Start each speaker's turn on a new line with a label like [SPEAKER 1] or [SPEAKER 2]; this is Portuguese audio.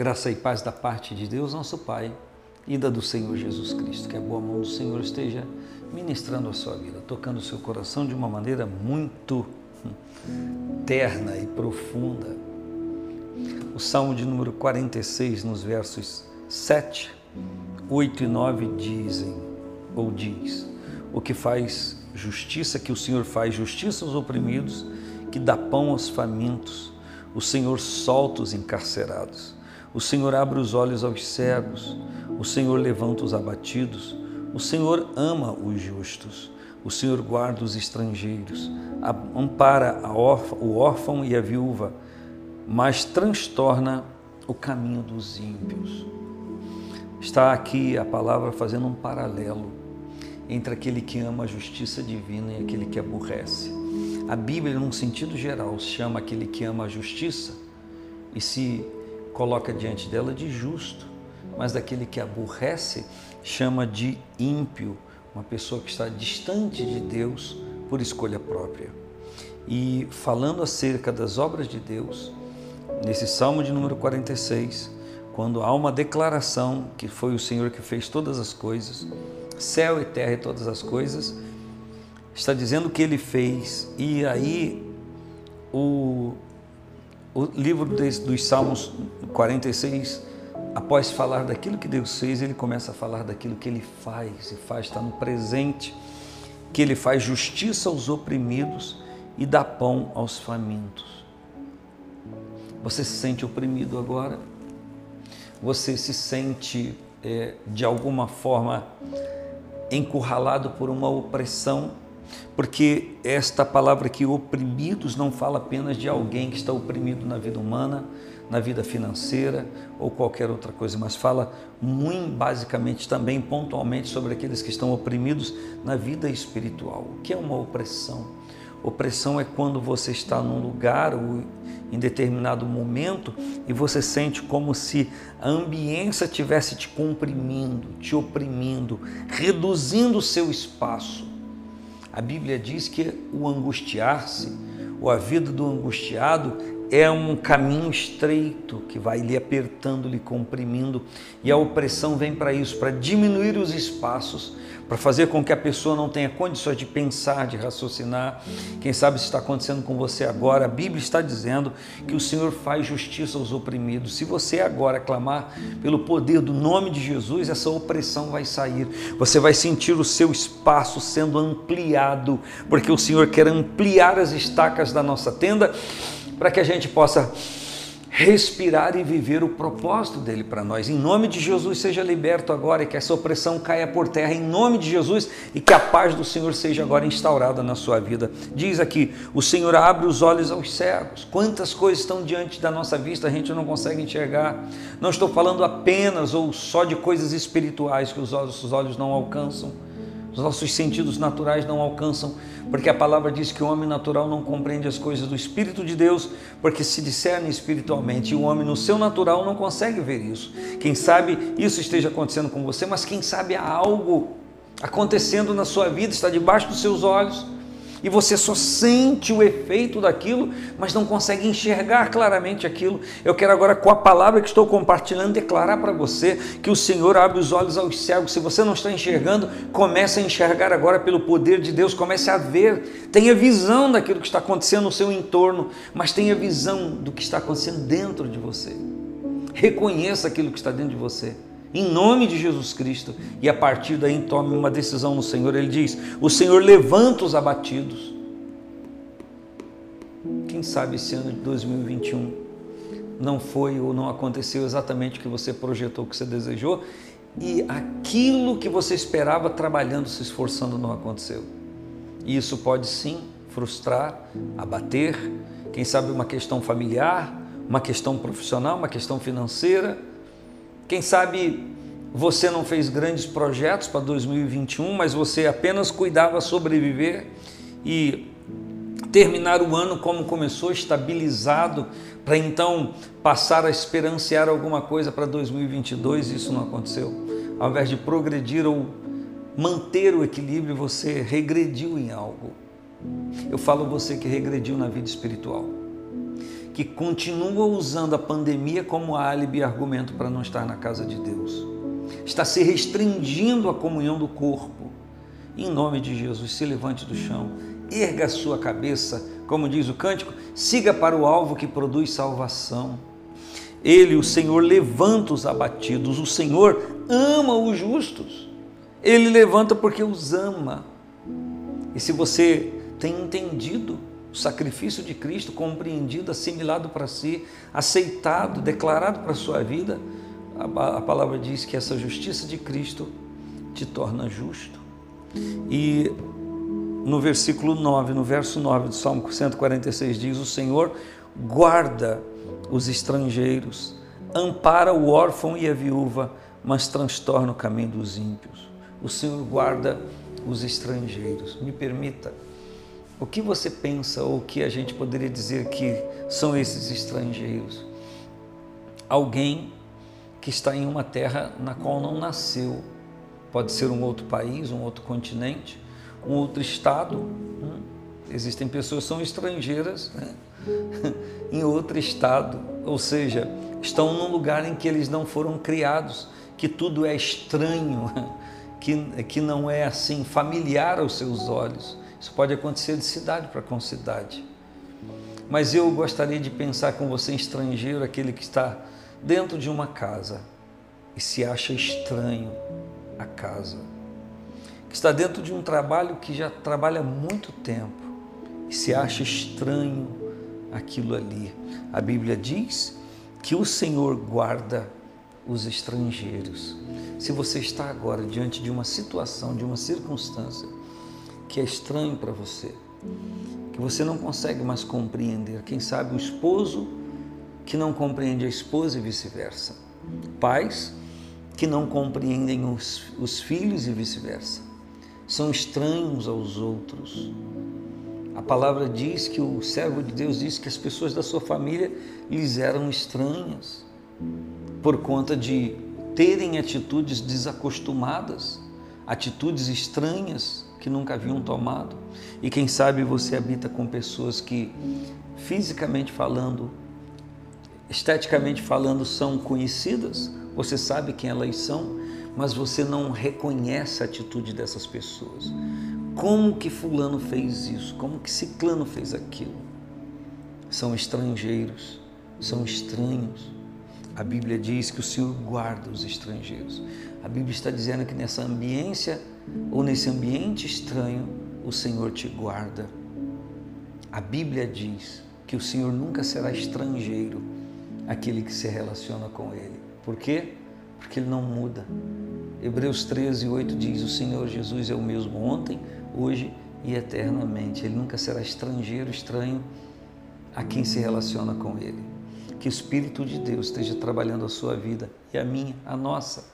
[SPEAKER 1] Graça e paz da parte de Deus, nosso Pai, e da do Senhor Jesus Cristo. Que a boa mão do Senhor esteja ministrando a sua vida, tocando o seu coração de uma maneira muito terna e profunda. O Salmo de número 46, nos versos 7, 8 e 9 dizem, ou diz, o que faz justiça, que o Senhor faz justiça aos oprimidos, que dá pão aos famintos, o Senhor solta os encarcerados, o Senhor abre os olhos aos cegos, o Senhor levanta os abatidos, o Senhor ama os justos, o Senhor guarda os estrangeiros, ampara o órfão e a viúva, mas transtorna o caminho dos ímpios. Está aqui a palavra fazendo um paralelo entre aquele que ama a justiça divina e aquele que aborrece. A Bíblia, num sentido geral, chama aquele que ama a justiça e se coloca diante dela de justo, mas daquele que aborrece chama de ímpio, uma pessoa que está distante de Deus por escolha própria. E falando acerca das obras de Deus, nesse Salmo de número 46, quando há uma declaração que foi o Senhor que fez todas as coisas, céu e terra e todas as coisas, está dizendo que ele fez, e aí o, o livro dos, Salmos 46, após falar daquilo que Deus fez, ele começa a falar daquilo que ele faz, e faz, está no presente, que ele faz justiça aos oprimidos e dá pão aos famintos. Você se sente oprimido agora? Você se sente é, de alguma forma encurralado por uma opressão, porque esta palavra aqui, oprimidos, não fala apenas de alguém que está oprimido na vida humana, na vida financeira ou qualquer outra coisa, mas fala muito basicamente também pontualmente sobre aqueles que estão oprimidos na vida espiritual. O que é uma opressão? Opressão é quando você está num lugar ou em determinado momento e você sente como se a ambiência tivesse te comprimindo, te oprimindo, reduzindo o seu espaço. A Bíblia diz que o angustiar-se, ou a vida do angustiado, é um caminho estreito que vai lhe apertando, lhe comprimindo, e a opressão vem para isso, para diminuir os espaços, para fazer com que a pessoa não tenha condições de pensar, de raciocinar. Quem sabe isso está acontecendo com você agora. A Bíblia está dizendo que o Senhor faz justiça aos oprimidos. Se você agora clamar pelo poder do nome de Jesus, essa opressão vai sair. Você vai sentir o seu espaço sendo ampliado, porque o Senhor quer ampliar as estacas da nossa tenda para que a gente possa respirar e viver o propósito dele para nós. Em nome de Jesus, seja liberto agora e que essa opressão caia por terra. Em nome de Jesus e que a paz do Senhor seja agora instaurada na sua vida. Diz aqui: o Senhor abre os olhos aos cegos. Quantas coisas estão diante da nossa vista a gente não consegue enxergar. Não estou falando apenas ou só de coisas espirituais que os nossos olhos não alcançam os nossos sentidos naturais não alcançam, porque a palavra diz que o homem natural não compreende as coisas do Espírito de Deus, porque se discerne espiritualmente, e o homem no seu natural não consegue ver isso. Quem sabe isso esteja acontecendo com você, mas quem sabe há algo acontecendo na sua vida, está debaixo dos seus olhos e você só sente o efeito daquilo, mas não consegue enxergar claramente aquilo. Eu quero agora, com a palavra que estou compartilhando, declarar para você que o Senhor abre os olhos aos cegos. Se você não está enxergando, comece a enxergar agora pelo poder de Deus, comece a ver, tenha visão daquilo que está acontecendo no seu entorno, mas tenha visão do que está acontecendo dentro de você. Reconheça aquilo que está dentro de você em nome de Jesus Cristo, e a partir daí tome uma decisão no Senhor. Ele diz: O Senhor levanta os abatidos. Quem sabe esse ano de 2021 não foi ou não aconteceu exatamente o que você projetou, o que você desejou, e aquilo que você esperava trabalhando, se esforçando, não aconteceu. E isso pode sim frustrar, abater, quem sabe uma questão familiar, uma questão profissional, uma questão financeira quem sabe você não fez grandes projetos para 2021, mas você apenas cuidava sobreviver e terminar o ano como começou, estabilizado, para então passar a esperanciar alguma coisa para 2022, isso não aconteceu. Ao invés de progredir ou manter o equilíbrio, você regrediu em algo. Eu falo você que regrediu na vida espiritual que continua usando a pandemia como álibi e argumento para não estar na casa de Deus. Está se restringindo a comunhão do corpo. Em nome de Jesus, se levante do chão, erga a sua cabeça, como diz o cântico, siga para o alvo que produz salvação. Ele, o Senhor, levanta os abatidos, o Senhor ama os justos. Ele levanta porque os ama. E se você tem entendido o sacrifício de Cristo, compreendido, assimilado para si, aceitado, declarado para a sua vida, a, palavra diz que essa justiça de Cristo te torna justo. E no versículo 9, no verso 9 do Salmo 146 diz: O Senhor guarda os estrangeiros, ampara o órfão e a viúva, mas transtorna o caminho dos ímpios. O Senhor guarda os estrangeiros. Me permita, o que você pensa ou o que a gente poderia dizer que são esses estrangeiros? Alguém que está em uma terra na qual não nasceu. Pode ser um outro país, um outro continente, um outro estado. Hum? Existem pessoas que são estrangeiras né? em outro estado, ou seja, estão num lugar em que eles não foram criados, que tudo é estranho, que, que não é assim familiar aos seus olhos. Isso pode acontecer de cidade para cidade. Mas eu gostaria de pensar com você, estrangeiro, aquele que está dentro de uma casa e se acha estranho a casa, que está dentro de um trabalho que já trabalha há muito tempo e se acha estranho aquilo ali. A Bíblia diz que o Senhor guarda os estrangeiros. Se você está agora diante de uma situação, de uma circunstância que é estranho para você, que você não consegue mais compreender, quem sabe o esposo que não compreende a esposa e vice-versa, pais que não compreendem os, os filhos e vice-versa, são estranhos aos outros. A palavra diz que o servo de Deus diz que as pessoas da sua família lhes eram estranhas por conta de terem atitudes desacostumadas, atitudes estranhas que nunca haviam tomado. E quem sabe você habita com pessoas que, fisicamente falando, esteticamente falando, são conhecidas, você sabe quem elas são, mas você não reconhece a atitude dessas pessoas. Como que Fulano fez isso? Como que Ciclano fez aquilo? São estrangeiros, são estranhos a Bíblia diz que o Senhor guarda os estrangeiros. A Bíblia está dizendo que nessa ambiência ou nesse ambiente estranho, o Senhor te guarda. A Bíblia diz que o Senhor nunca será estrangeiro aquele que se relaciona com Ele. Por quê? Porque Ele não muda. Hebreus 13, 8 diz: O Senhor Jesus é o mesmo ontem, hoje e eternamente. Ele nunca será estrangeiro, estranho a quem se relaciona com Ele que o Espírito de Deus esteja trabalhando a sua vida e a minha, a nossa